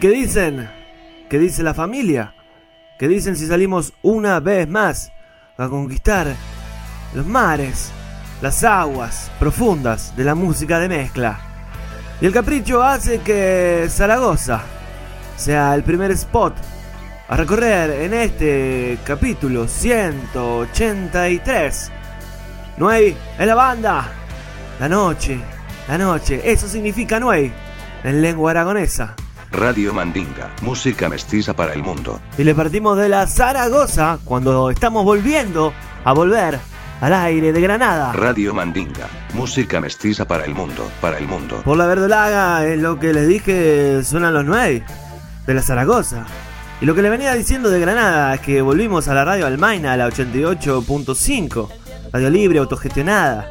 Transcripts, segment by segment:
Qué dicen? ¿Qué dice la familia? ¿Qué dicen si salimos una vez más a conquistar los mares, las aguas profundas de la música de mezcla? Y el capricho hace que Zaragoza sea el primer spot a recorrer en este capítulo 183. Nuey en la banda. La noche, la noche, eso significa Nuey en lengua aragonesa. Radio Mandinga, música mestiza para el mundo. Y le partimos de la Zaragoza cuando estamos volviendo a volver al aire de Granada. Radio Mandinga, música mestiza para el mundo, para el mundo. Por la verdolaga es lo que les dije, suenan los nueve de la Zaragoza. Y lo que les venía diciendo de Granada es que volvimos a la radio Almaina, a la 88.5, radio libre, autogestionada.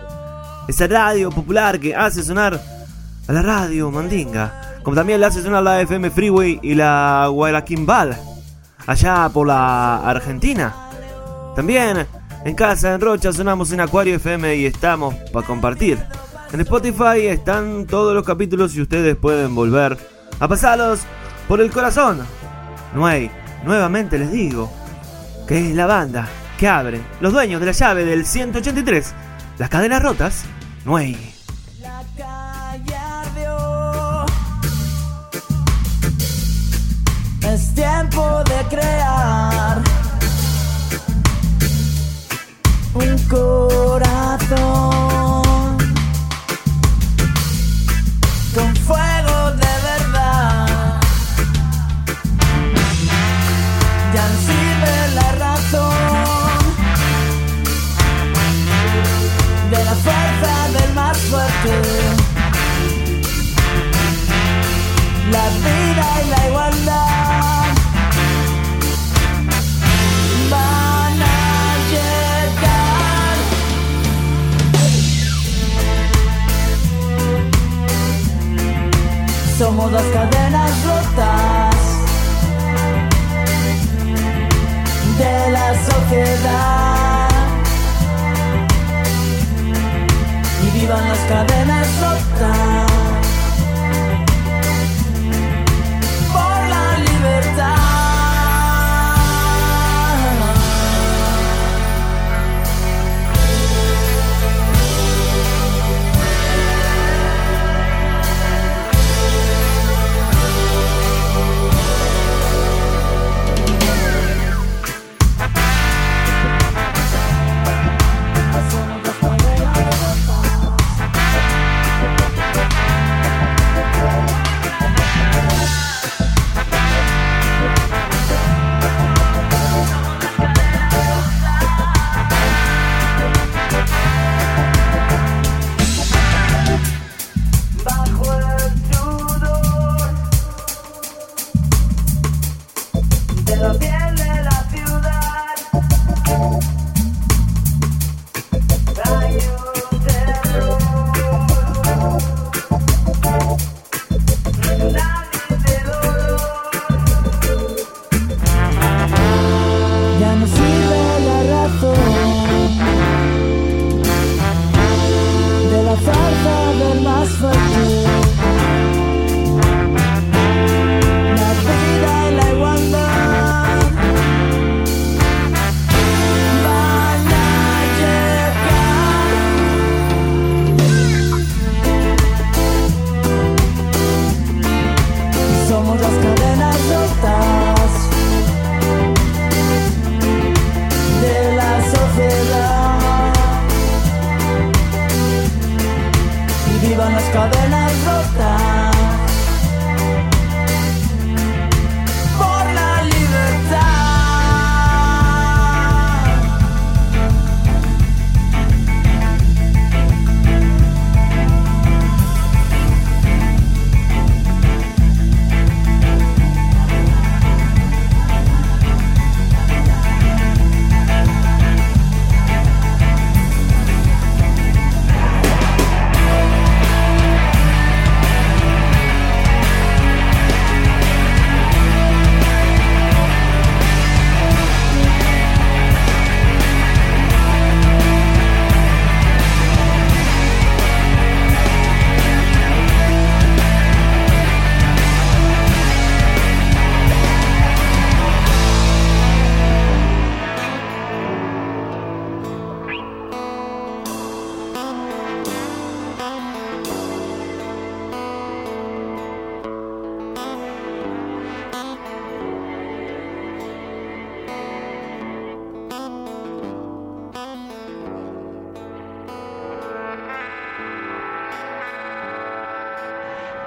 Esa radio popular que hace sonar a la radio Mandinga. Como también le hace sonar la FM Freeway y la Guadalquimbal, allá por la Argentina. También en casa, en Rocha, sonamos en Acuario FM y estamos para compartir. En Spotify están todos los capítulos y ustedes pueden volver a pasarlos por el corazón. Nuey, nuevamente les digo que es la banda que abre los dueños de la llave del 183, las cadenas rotas, Nuey. Es tiempo de crear un corazón Las cadenas rotas de la sociedad. Y vivan las cadenas rotas.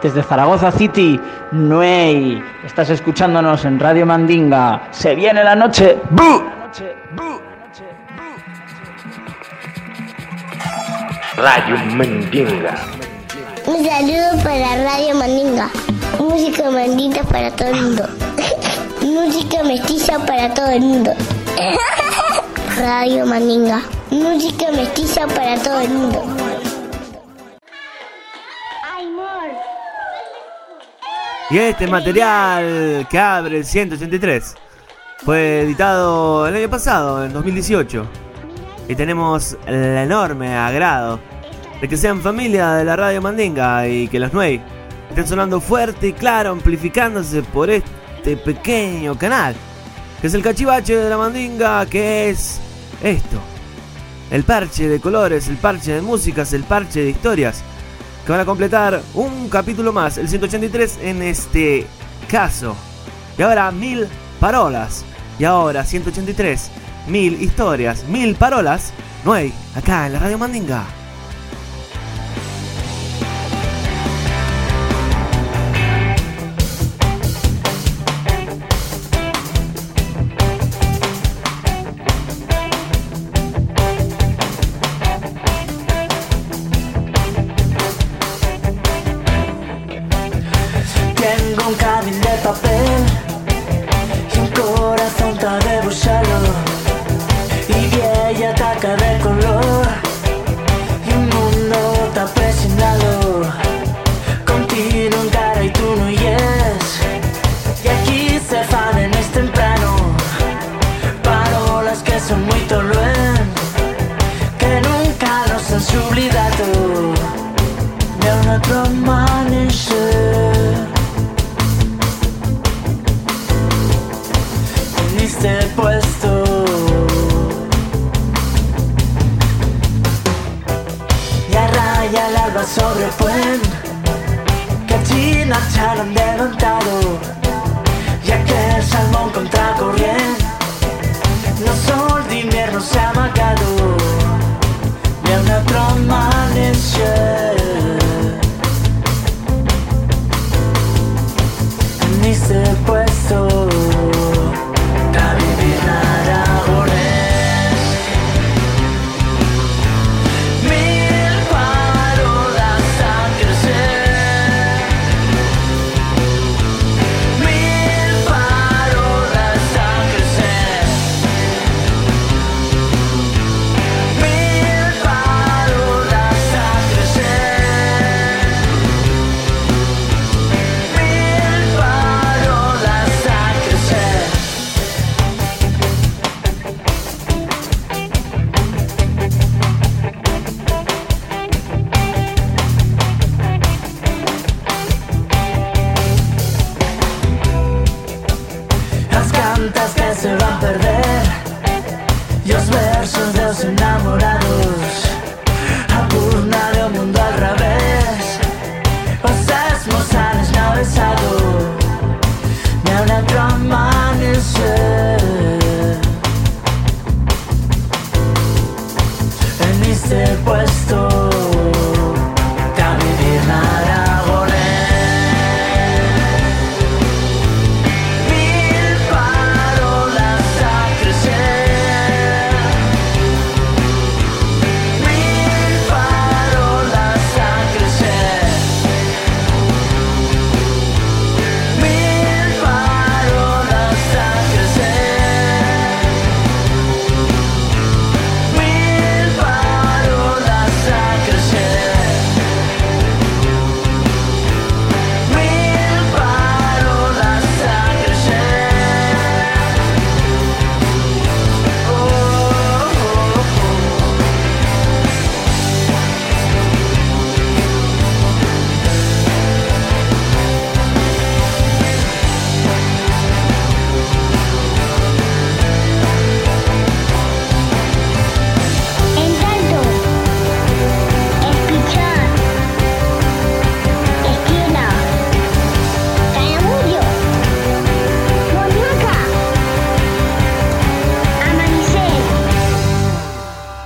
Desde Zaragoza City, Nuey. Estás escuchándonos en Radio Mandinga. Se viene la noche. ¡Bu! Radio Mandinga. Un saludo para Radio Mandinga. Música mandinga para todo el mundo. Música mestiza para todo el mundo. Radio Mandinga. Música mestiza para todo el mundo. Y este material que abre el 183 fue editado el año pasado, en 2018. Y tenemos el enorme agrado de que sean familia de la radio Mandinga y que los Nuey estén sonando fuerte y claro, amplificándose por este pequeño canal, que es el cachivache de la Mandinga, que es esto. El parche de colores, el parche de músicas, el parche de historias, que van a completar un capítulo más, el 183 en este caso. Y ahora mil parolas. Y ahora 183, mil historias, mil parolas. No hay acá en la Radio Mandinga.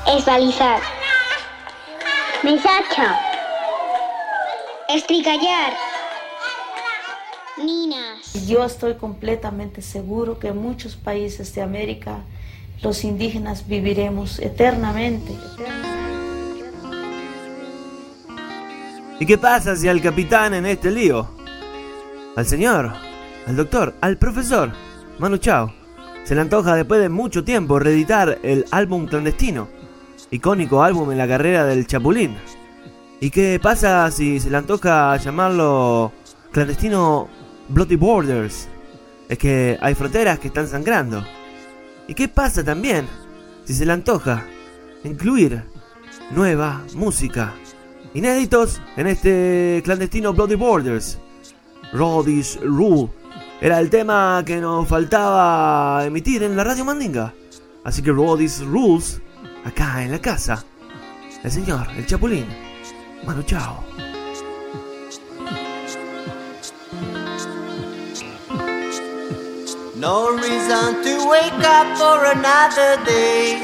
Esbalizar, mesacha, estricallar, Ninas. Yo estoy completamente seguro que en muchos países de América los indígenas viviremos eternamente. ¿Y qué pasa si al capitán en este lío? Al señor, al doctor, al profesor, Manu Chao, se le antoja después de mucho tiempo reeditar el álbum clandestino, icónico álbum en la carrera del Chapulín. ¿Y qué pasa si se le antoja llamarlo clandestino Bloody Borders? Es que hay fronteras que están sangrando. ¿Y qué pasa también si se le antoja incluir nueva música? Inéditos en este clandestino Bloody Borders. Roddy's Rule era el tema que nos faltaba emitir en la radio Mandinga. Así que Roddy's Rules, acá en la casa. El señor, el Chapulín. Manu Chao. No reason to wake up for another day.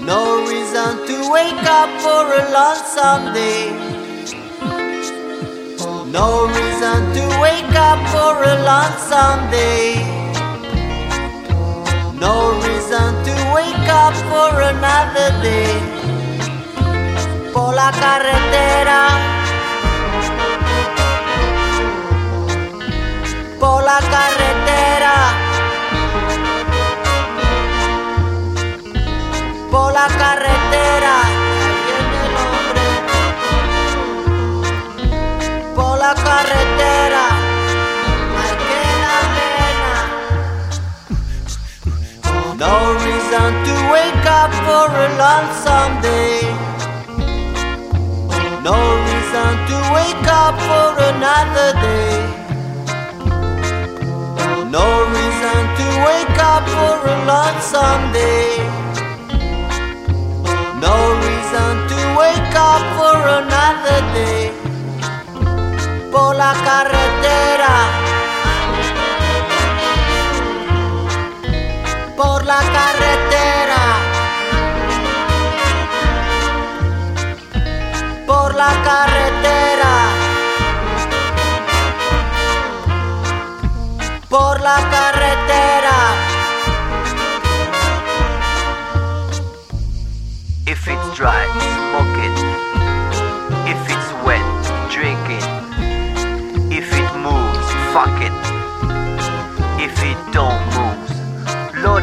No reason to wake up for a lonesome day. No reason to wake up for a lonesome day. No reason to wake up for another day. Por la carretera. Por la carretera. Por la carretera. Reason to wake up for a lonesome day. No reason to wake up for another day. No reason to wake up for a lonesome day. No reason to wake up for another day. Por la carretera. Por la carretera. Por la carretera. Por la carretera. If it's dry, smoke it. If it's wet, drink it. If it moves, fuck it. If it don't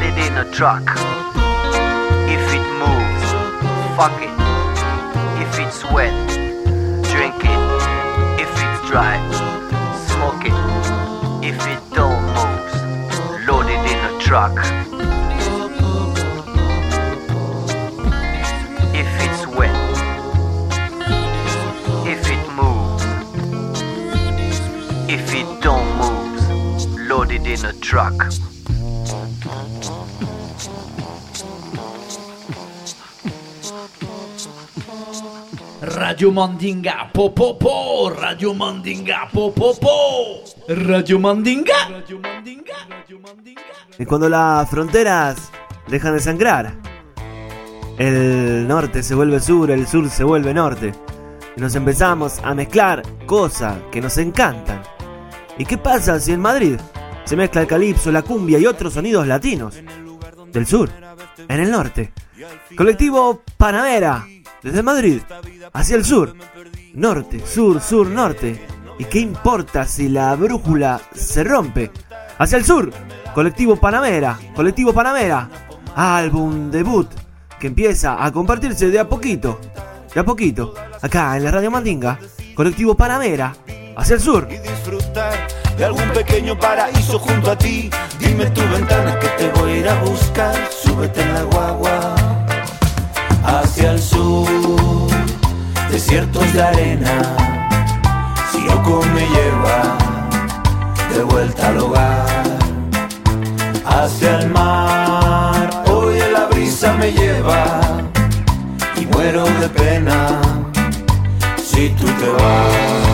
it in a truck. If it moves, fuck it. If it's wet, drink it. If it's dry, smoke it. If it don't move, load it in a truck. If it's wet, if it moves, if it don't move, load it in a truck. Radio Mandinga, po po Radio Mandinga, po po po, Radio Mandinga. Y cuando las fronteras dejan de sangrar, el norte se vuelve sur, el sur se vuelve norte. Y nos empezamos a mezclar cosas que nos encantan. ¿Y qué pasa si en Madrid se mezcla el calipso, la cumbia y otros sonidos latinos? Del sur, en el norte. Colectivo Panamera, desde Madrid hacia el sur. Norte, sur, sur, norte. ¿Y qué importa si la brújula se rompe? Hacia el sur, colectivo Panamera, colectivo Panamera. Álbum debut que empieza a compartirse de a poquito, de a poquito, acá en la Radio Mandinga, colectivo Panamera, hacia el sur. disfrutar de algún pequeño paraíso junto a ti. Dime tu ventana que te voy a ir a buscar. Súbete en la guagua hacia el sur, desiertos de arena. Si Yoko me lleva de vuelta al hogar, hacia el mar. Hoy la brisa me lleva y muero de pena si tú te vas.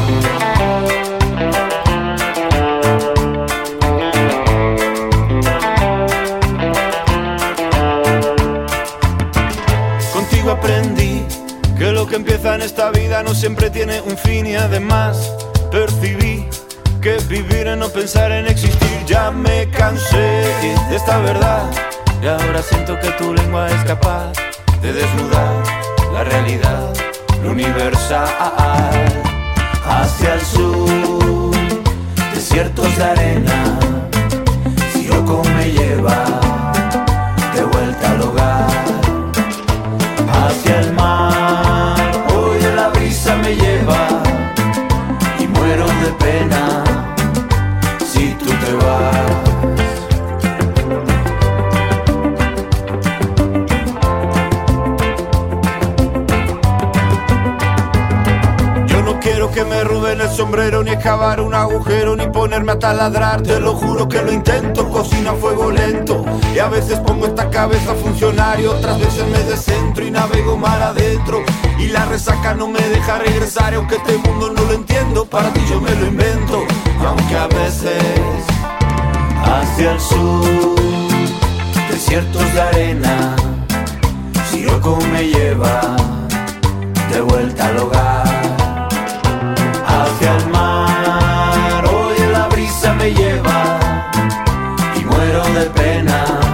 Empieza en esta vida no siempre tiene un fin y además percibí que vivir es no pensar en existir. Ya me cansé de esta verdad y ahora siento que tu lengua es capaz de desnudar la realidad, lo universal. Hacia el sur, desiertos de arena, agujero, ni ponerme a taladrar. Te lo juro que lo intento, cocina a fuego lento. Y a veces pongo esta cabeza a funcionar otras veces me descentro y navego mar adentro. Y la resaca no me deja regresar, aunque este mundo no lo entiendo, para ti yo me lo invento. Y aunque a veces hacia el sur, desiertos de arena, Siroco me lleva de vuelta al hogar hacia el mar. De pena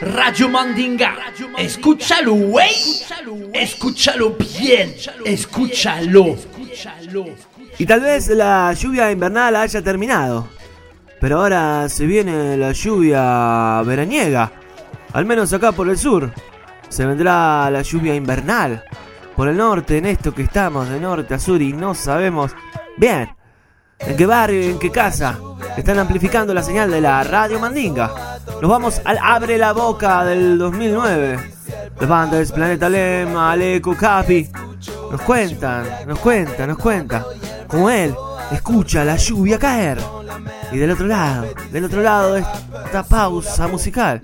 Radio Mandinga. Escúchalo, güey. Escúchalo bien. Escúchalo. Y tal vez la lluvia invernal haya terminado. Pero ahora se viene la lluvia veraniega. Al menos acá por el sur. Se vendrá la lluvia invernal. Por el norte, en esto que estamos de norte a sur y no sabemos bien en qué barrio en qué casa están amplificando la señal de la Radio Mandinga. Nos vamos al Abre la Boca del 2009. Los bandas Planeta Lema, Aleco, Capi. Nos cuentan, nos cuentan, nos cuentan. Como él escucha la lluvia caer. Y del otro lado, del otro lado de esta pausa musical,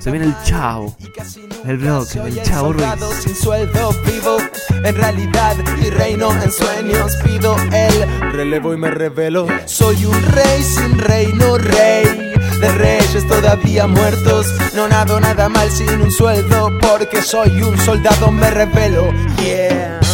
se viene el chavo. El bloque del chavo Ruiz. sin sueldo vivo en realidad y reino en sueños pido el relevo y me revelo soy un rey sin reino rey de reyes todavía muertos. No nado nada mal sin un sueldo porque soy un soldado me revelo. Yeah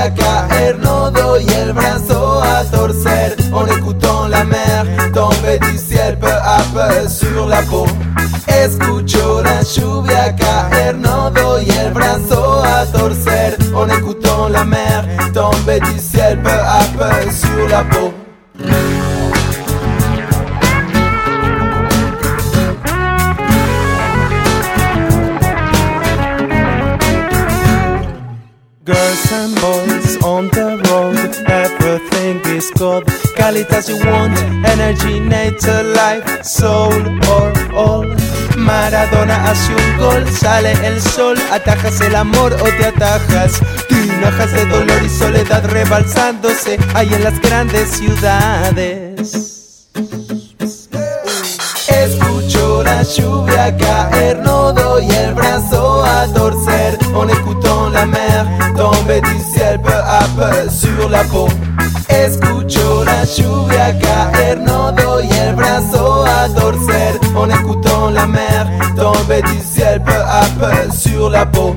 lluvia caer, no doy el brazo a torcer. En écoutant la mer tomber du ciel peu à peu sur la peau. Escucho la lluvia caer, no doy el brazo a torcer. En écoutant la mer tomber du ciel peu à peu sur la peau as you want, energy, nature, life, soul or all. Maradona hace un gol, sale el sol, atajas el amor o te atajas. Tinajas de dolor y soledad rebalsándose ahí en las grandes ciudades. Escucho la lluvia caer, no doy el brazo a torcer. En écoutant la mer tomber du ciel peu à peu sur la peau. Escucho la lluvia caer, no doy el brazo a torcer en écoutant la mer tomber du ciel peu à peu sur la peau.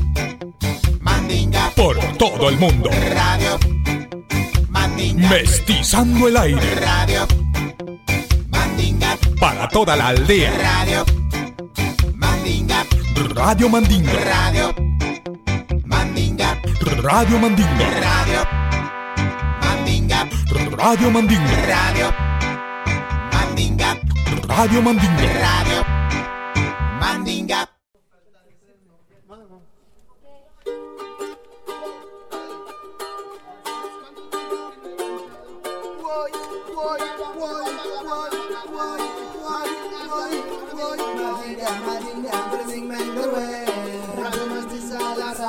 Por todo el mundo. Radio Mandinga. Mestizando el aire. Radio Mandinga. Para toda la aldea. Radio Mandinga. Radio Mandinga. Radio Mandinga. Radio Mandinga. Radio Mandinga. Radio Mandinga. Radio Mandinga. Radio Mandinga. Radio Mandinga.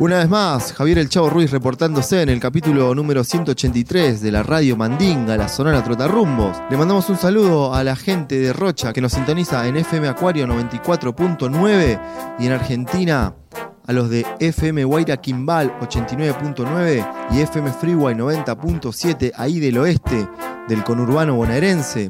Una vez más, Javier El Chavo Ruiz reportándose en el capítulo número 183 de la Radio Mandinga, la Sonora Trotarrumbos. Le mandamos un saludo a la gente de Rocha que nos sintoniza en FM Acuario 94.9 y en Argentina a los de FM Guaira Quimbal 89.9 y FM Freeway 90.7 ahí del oeste del conurbano bonaerense.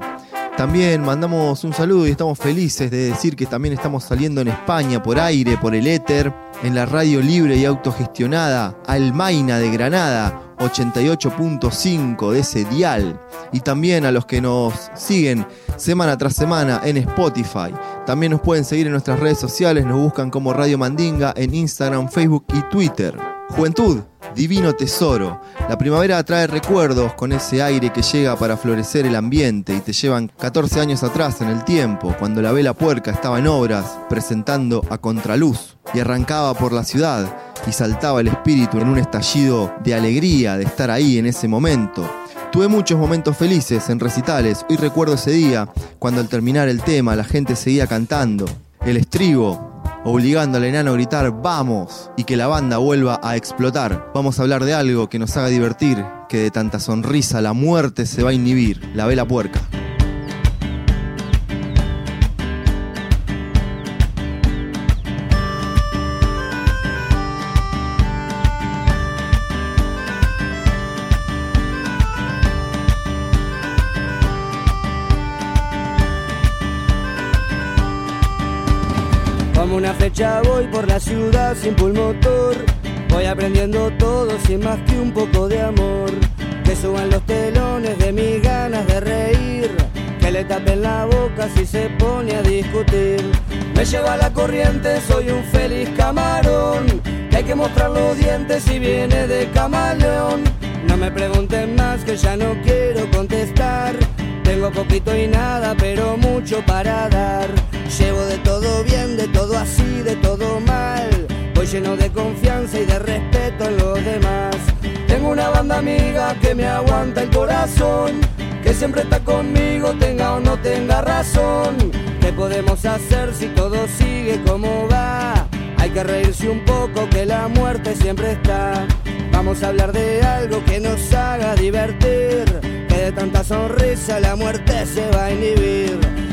También mandamos un saludo y estamos felices de decir que también estamos saliendo en España por aire, por el éter, en la radio libre y autogestionada Almaina de Granada 88.5 de ese dial. Y también a los que nos siguen semana tras semana en Spotify. También nos pueden seguir en nuestras redes sociales, nos buscan como Radio Mandinga en Instagram, Facebook y Twitter. Juventud, divino tesoro. La primavera trae recuerdos con ese aire que llega para florecer el ambiente y te llevan 14 años atrás en el tiempo, cuando la vela puerca estaba en obras, presentando a contraluz y arrancaba por la ciudad y saltaba el espíritu en un estallido de alegría de estar ahí en ese momento. Tuve muchos momentos felices en recitales. Hoy recuerdo ese día cuando al terminar el tema la gente seguía cantando. El estribo, obligando al enano a gritar ¡Vamos! y que la banda vuelva a explotar. Vamos a hablar de algo que nos haga divertir, que de tanta sonrisa la muerte se va a inhibir, la vela puerca. Voy por la ciudad sin pulmotor. Voy aprendiendo todo sin más que un poco de amor. Que suban los telones de mis ganas de reír. Que le tapen la boca si se pone a discutir. Me lleva la corriente, soy un feliz camarón. Hay que mostrar los dientes si viene de camaleón. No me pregunten más que ya no quiero contestar. Tengo poquito y nada, pero mucho para dar. Llevo de todo bien, de todo así, de todo mal. Voy lleno de confianza y de respeto en los demás. Tengo una banda amiga que me aguanta el corazón. Que siempre está conmigo, tenga o no tenga razón. ¿Qué podemos hacer si todo sigue como va? Hay que reírse un poco que la muerte siempre está. Vamos a hablar de algo que nos haga divertir. Que de tanta sonrisa la muerte se va a inhibir.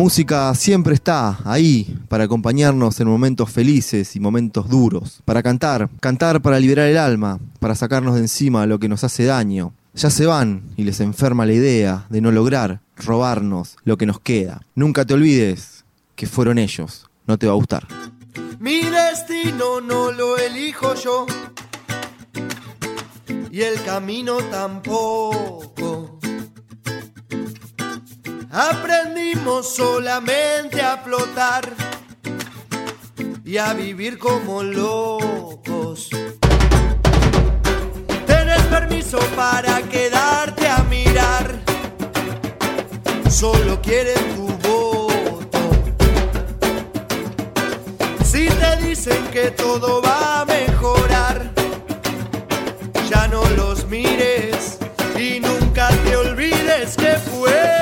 Música siempre está ahí para acompañarnos en momentos felices y momentos duros, para cantar, cantar para liberar el alma, para sacarnos de encima lo que nos hace daño. Ya se van y les enferma la idea de no lograr robarnos lo que nos queda. Nunca te olvides que fueron ellos, no te va a gustar. Mi destino no lo elijo yo y el camino tampoco. Aprendimos solamente a flotar y a vivir como locos. Tienes permiso para quedarte a mirar, solo quieren tu voto. Si te dicen que todo va a mejorar, ya no los mires y nunca te olvides que fueron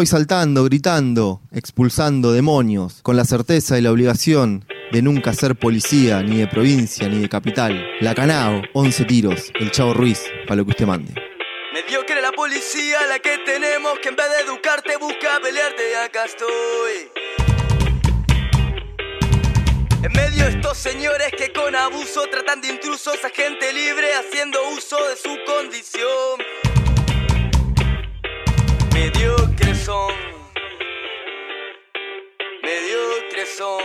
voy saltando, gritando, expulsando demonios, con la certeza y la obligación de nunca ser policía, ni de provincia, ni de capital. La Canao, 11 tiros, el Chavo Ruiz, para lo que usted mande. Mediocre la policía, la que tenemos que en vez de educarte busca pelearte y acá estoy. En medio de estos señores que con abuso tratan de intrusos a gente libre haciendo uso de su condición. Mediocres son. Son.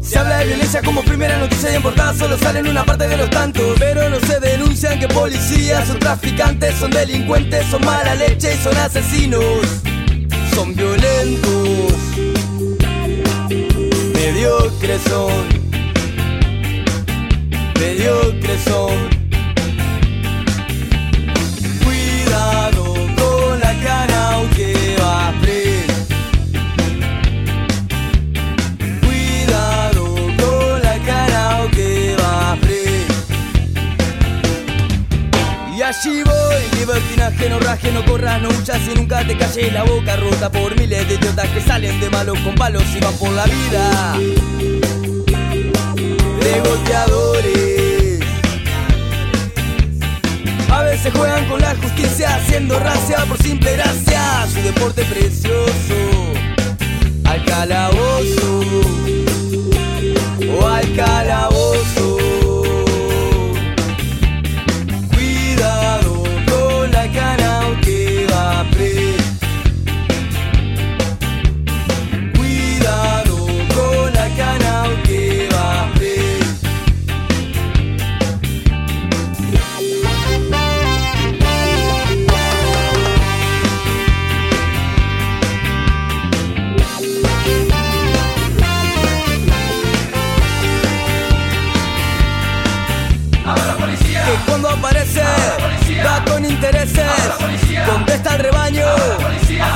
Se habla de violencia como primera noticia de importada, solo sale en una parte de los tantos. Pero no se denuncian que policías son traficantes, son delincuentes, son mala leche y son asesinos. Son violentos, mediocres son, mediocres son. Allí voy, libertinaje, no raje, no corras, no huyas y nunca te calles la boca rota por miles de idiotas que salen de malos con palos y van por la vida. De golpeadores. A veces juegan con la justicia haciendo racia por simple gracia. Su deporte precioso. Al calabozo. O al calabozo.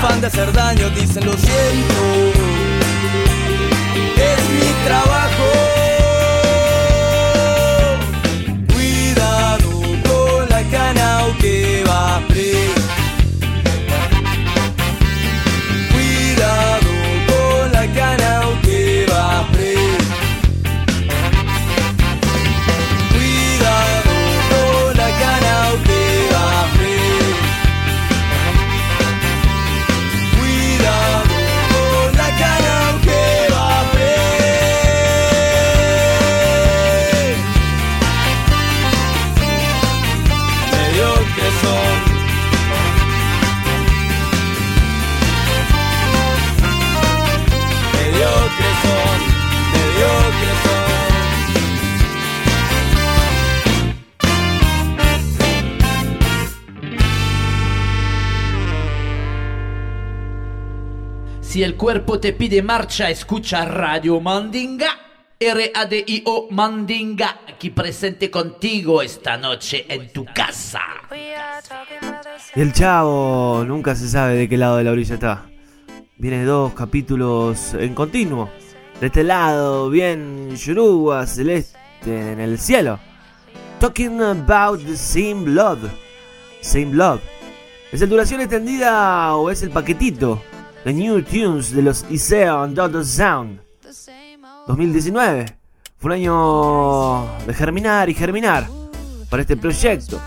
Afán de hacer daño dicen lo siento es mi trabajo Si el cuerpo te pide marcha, escucha Radio Mandinga. R-A-D-I-O Mandinga, aquí presente contigo esta noche en tu casa. El chavo nunca se sabe de qué lado de la orilla está. Viene dos capítulos en continuo. De este lado, bien yuruba, celeste, en el cielo. Talking about the same love. Same love. ¿Es el duración extendida o es el paquetito de New Tunes de los Iseo and Dot Sound? 2019. Fue un año de germinar y germinar para este proyecto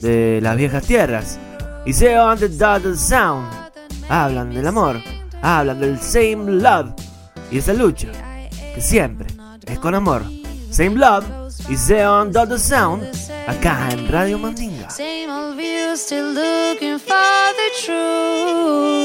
de las viejas tierras. Iseo and the Dot Sound hablan del amor, hablan del same love y esa lucha que siempre es con amor. Same love, Iseo and Dot Sound acá en Radio Mandinga. Same old view, still looking for the truth.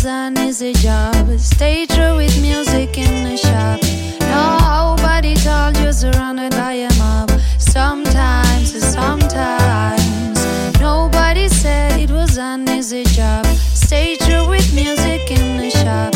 Was an easy job. Stay true with music in the shop. Nobody told you surrounded by a mob. Sometimes, sometimes. Nobody said it was an easy job. Stay true with music in the shop.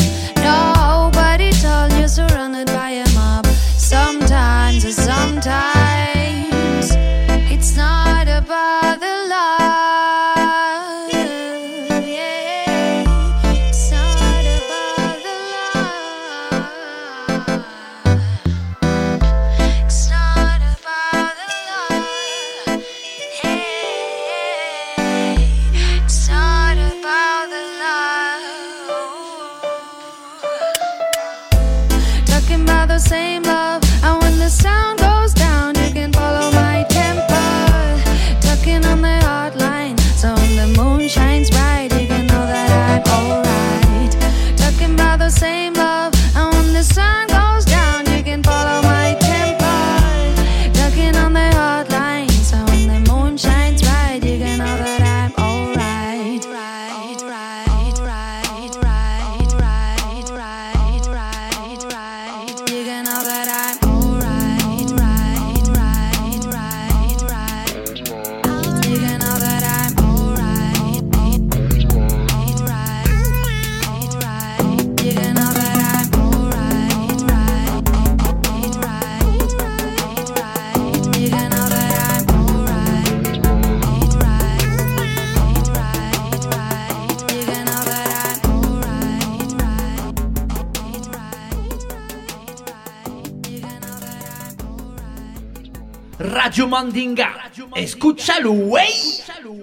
Mandinga, escúchalo, güey.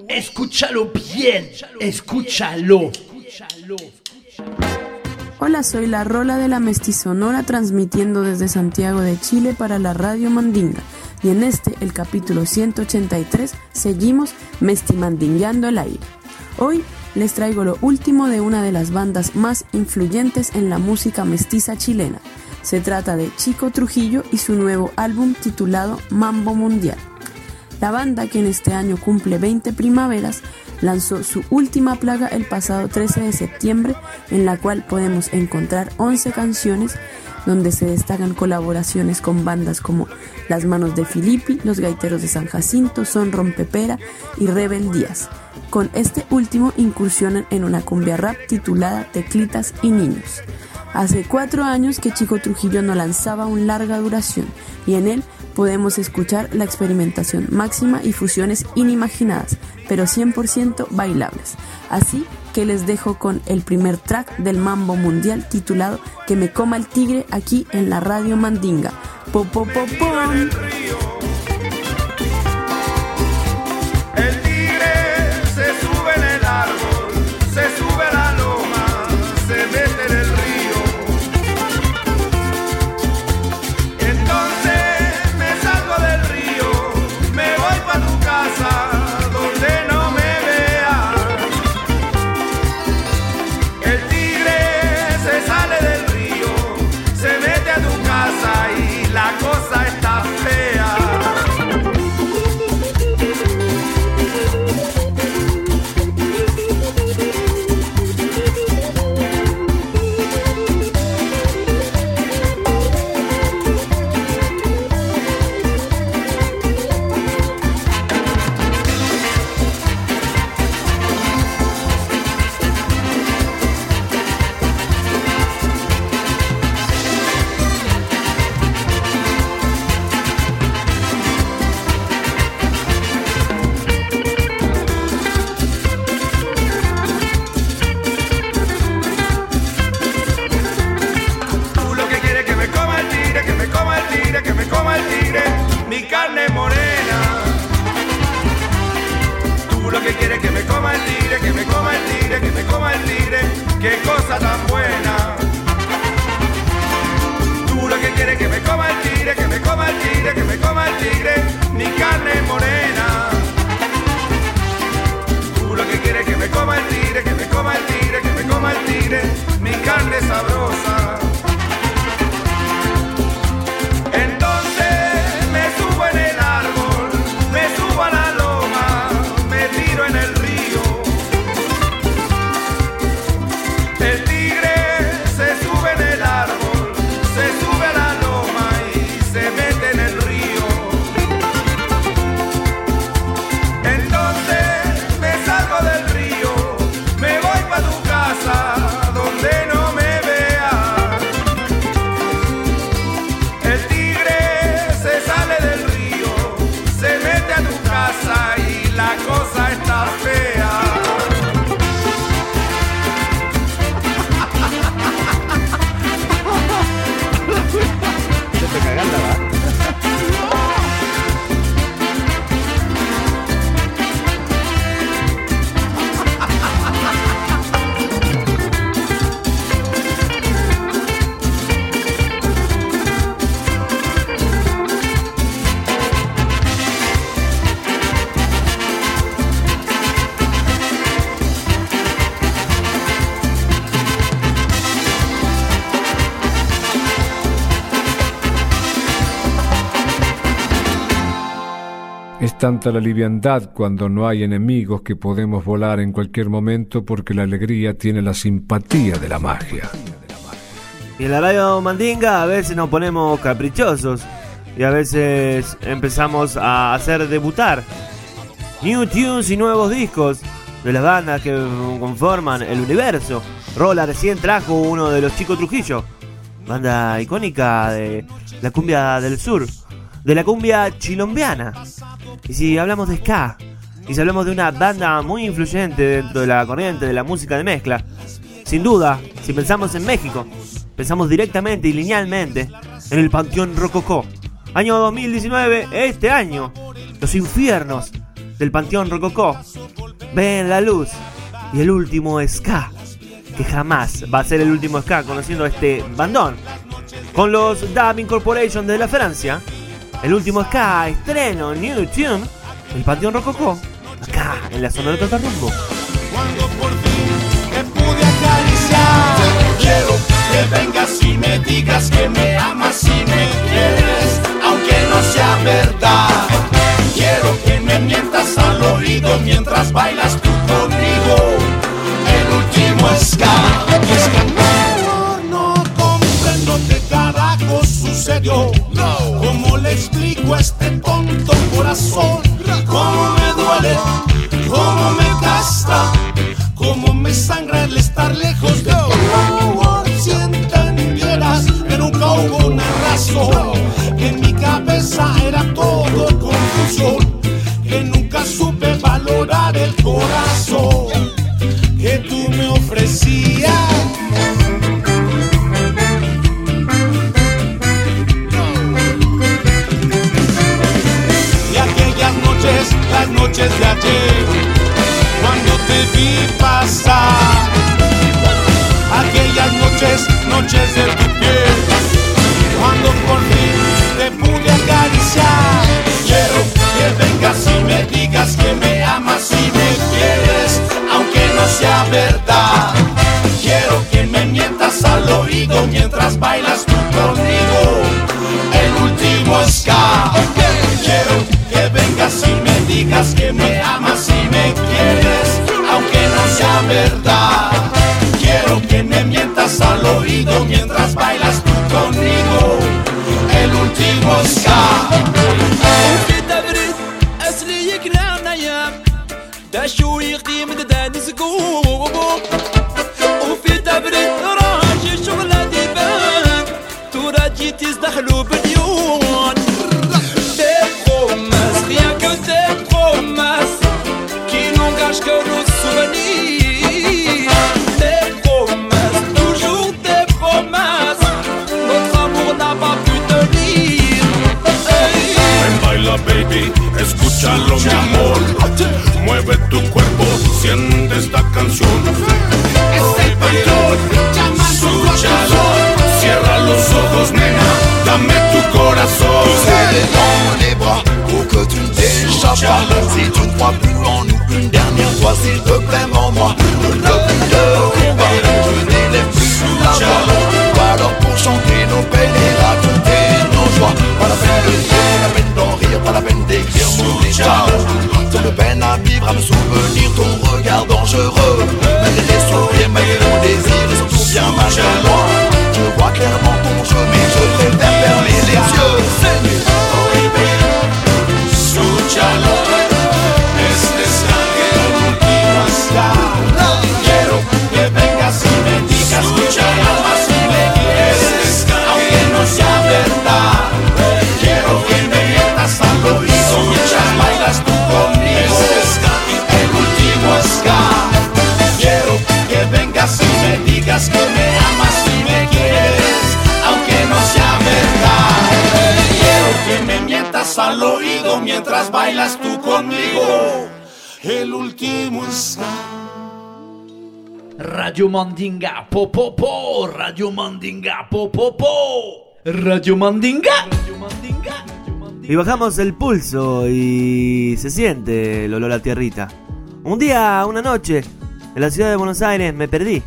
Escúchalo bien, escúchalo. Hola, soy la Rola de la Mestizonora transmitiendo desde Santiago de Chile para la Radio Mandinga. Y en este, el capítulo 183, seguimos mestimandingueando el aire. Hoy les traigo lo último de una de las bandas más influyentes en la música mestiza chilena. Se trata de Chico Trujillo y su nuevo álbum titulado Mambo Mundial. La banda, que en este año cumple 20 primaveras, lanzó su última plaga el pasado 13 de septiembre, en la cual podemos encontrar 11 canciones donde se destacan colaboraciones con bandas como Las Manos de Filippi, Los Gaiteros de San Jacinto, Son Rompepera y Rebel Díaz. Con este último incursionan en una cumbia rap titulada Teclitas y Niños. Hace cuatro años que Chico Trujillo no lanzaba un larga duración y en él podemos escuchar la experimentación máxima y fusiones inimaginadas, pero 100% bailables. Así que les dejo con el primer track del Mambo Mundial titulado Que me coma el tigre aquí en la radio Mandinga. Po, po, po, tanta la liviandad cuando no hay enemigos que podemos volar en cualquier momento porque la alegría tiene la simpatía de la magia. Y en la radio Mandinga a veces nos ponemos caprichosos y a veces empezamos a hacer debutar new tunes y nuevos discos de las bandas que conforman el universo. Rola recién trajo uno de los Chicos Trujillo, banda icónica de la cumbia del sur, de la cumbia chilombiana. Y si hablamos de ska, y si hablamos de una banda muy influyente dentro de la corriente de la música de mezcla, sin duda, si pensamos en México, pensamos directamente y linealmente en el Panteón Rococó. Año 2019, este año, los infiernos del Panteón Rococó ven la luz y el último ska, que jamás va a ser el último ska conociendo este bandón. Con los Dub Incorporation de la Francia, el último ska estreno New Tune, el Panteón Rococó, acá en la zona de Totarrumbo. te pude acariciar. Quiero que vengas y me digas que me amas y me quieres, aunque no sea verdad. Quiero que me mientas al oído mientras bailas tú conmigo. El último ska. Carajo sucedió. ¿Cómo le explico a este tonto corazón? ¿Cómo me duele? ¿Cómo me gasta? Cómo me sangra el estar lejos de ti. Si tu ne crois plus en nous une dernière fois S'il te plaît moi Ne pleure de combat Je n'élève plus la voix Alors pour chanter nos peines et raconter nos joies. Pas la peine de rire, la peine d'en rire Pas la peine d'écrire sur les charles Toute peine à vivre, à me souvenir Ton regard dangereux. Malgré les sourires, malgré mon désir Et surtout bien malgré moi. Je vois clairement ton chemin Je préfère fermer les yeux. Al oído mientras bailas tú conmigo. El último ska. Radio Mandinga, po po po, Radio Mandinga, po po po, Radio Mandinga. Y bajamos el pulso y se siente el olor a tierrita. Un día, una noche, en la ciudad de Buenos Aires me perdí.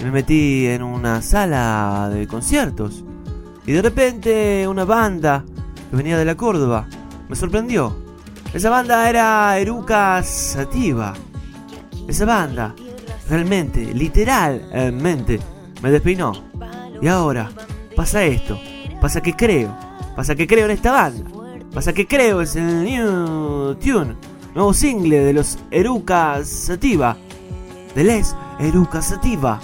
Me metí en una sala de conciertos. Y de repente una banda que venía de la Córdoba me sorprendió. Esa banda era Eruca Sativa. Esa banda realmente, literalmente, me despeinó. Y ahora pasa esto. Pasa que creo. Pasa que creo en esta banda. Pasa que creo es el New Tune. Nuevo single de los Eruca Sativa. De Les Eruca Sativa.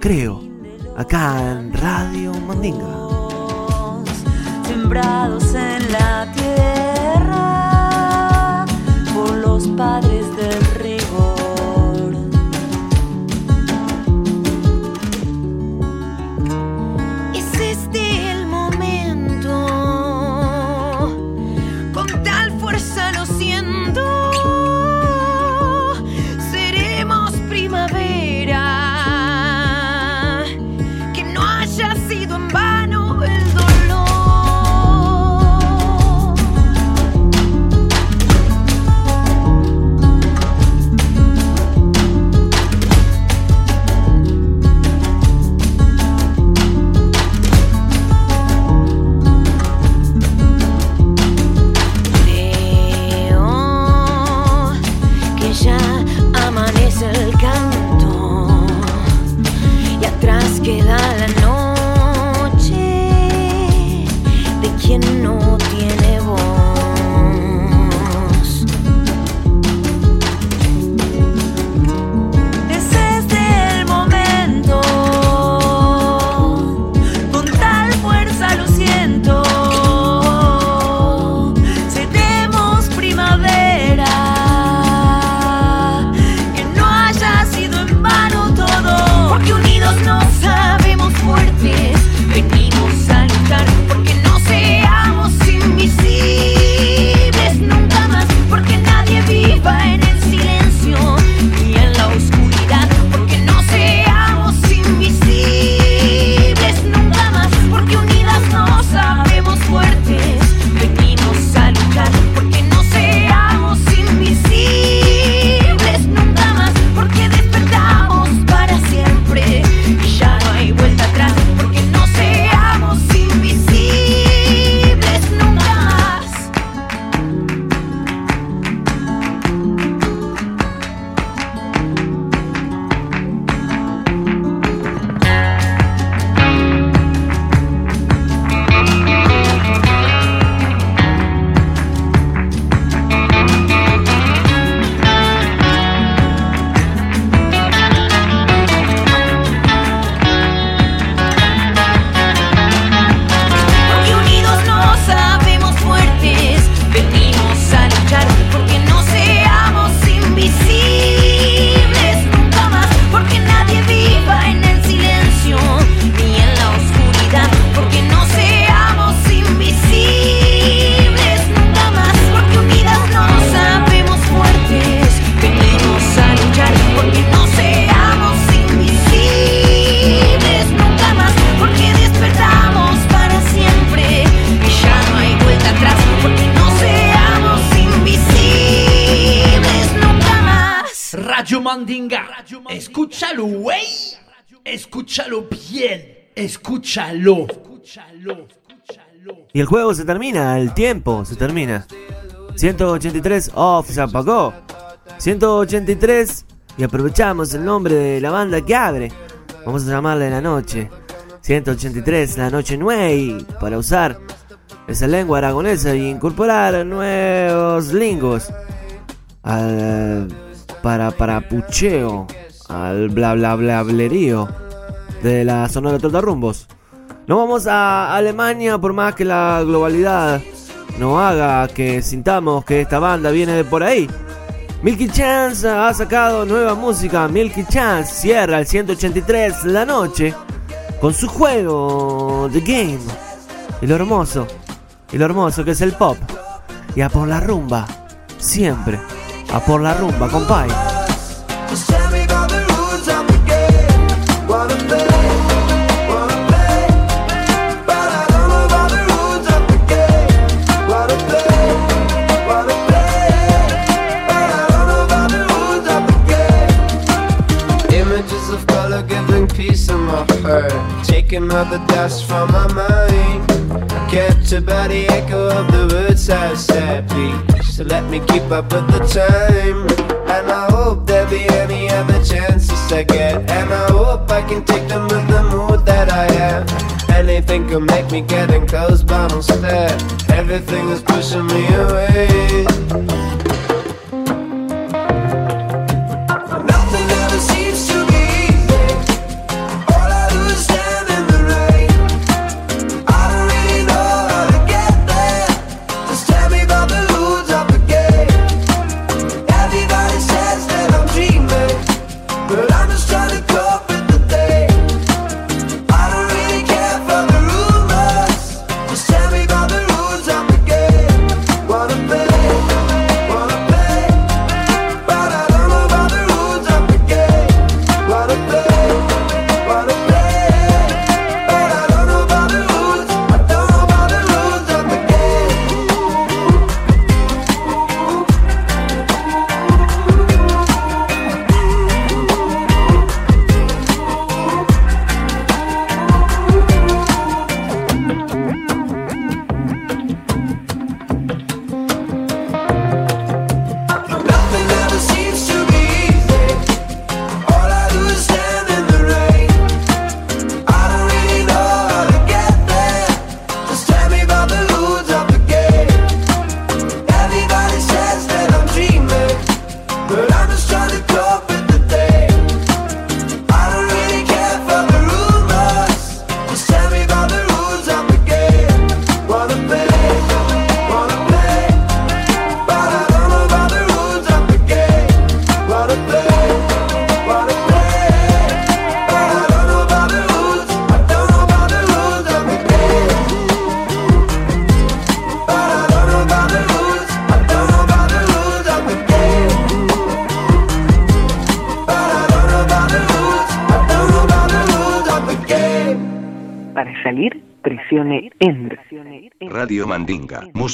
Creo. Acá en Radio Mandinga. Sembrados en la tierra por los padres Y el juego se termina, el tiempo se termina. 183 off se apagó. 183 y aprovechamos el nombre de la banda que abre. Vamos a llamarle La Noche. 183 La Noche Nuey para usar esa lengua aragonesa y incorporar nuevos lingos al para parapucheo, al bla bla bla blerío de la zona de Tortarrumbos. rumbos. No vamos a Alemania por más que la globalidad no haga que sintamos que esta banda viene de por ahí. Milky Chance ha sacado nueva música. Milky Chance cierra el 183 la noche con su juego The Game. Y lo hermoso, y lo hermoso que es el pop. Y a por la rumba, siempre. A por la rumba, compay. shaking up the dust from my mind. I captured by the echo of the words I said, please. So let me keep up with the time. And I hope there'll be any other chances I get. And I hope I can take them with the mood that I am. Anything could make me getting close, but instead, everything is pushing me away. trying to go.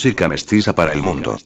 música mestiza para el mundo.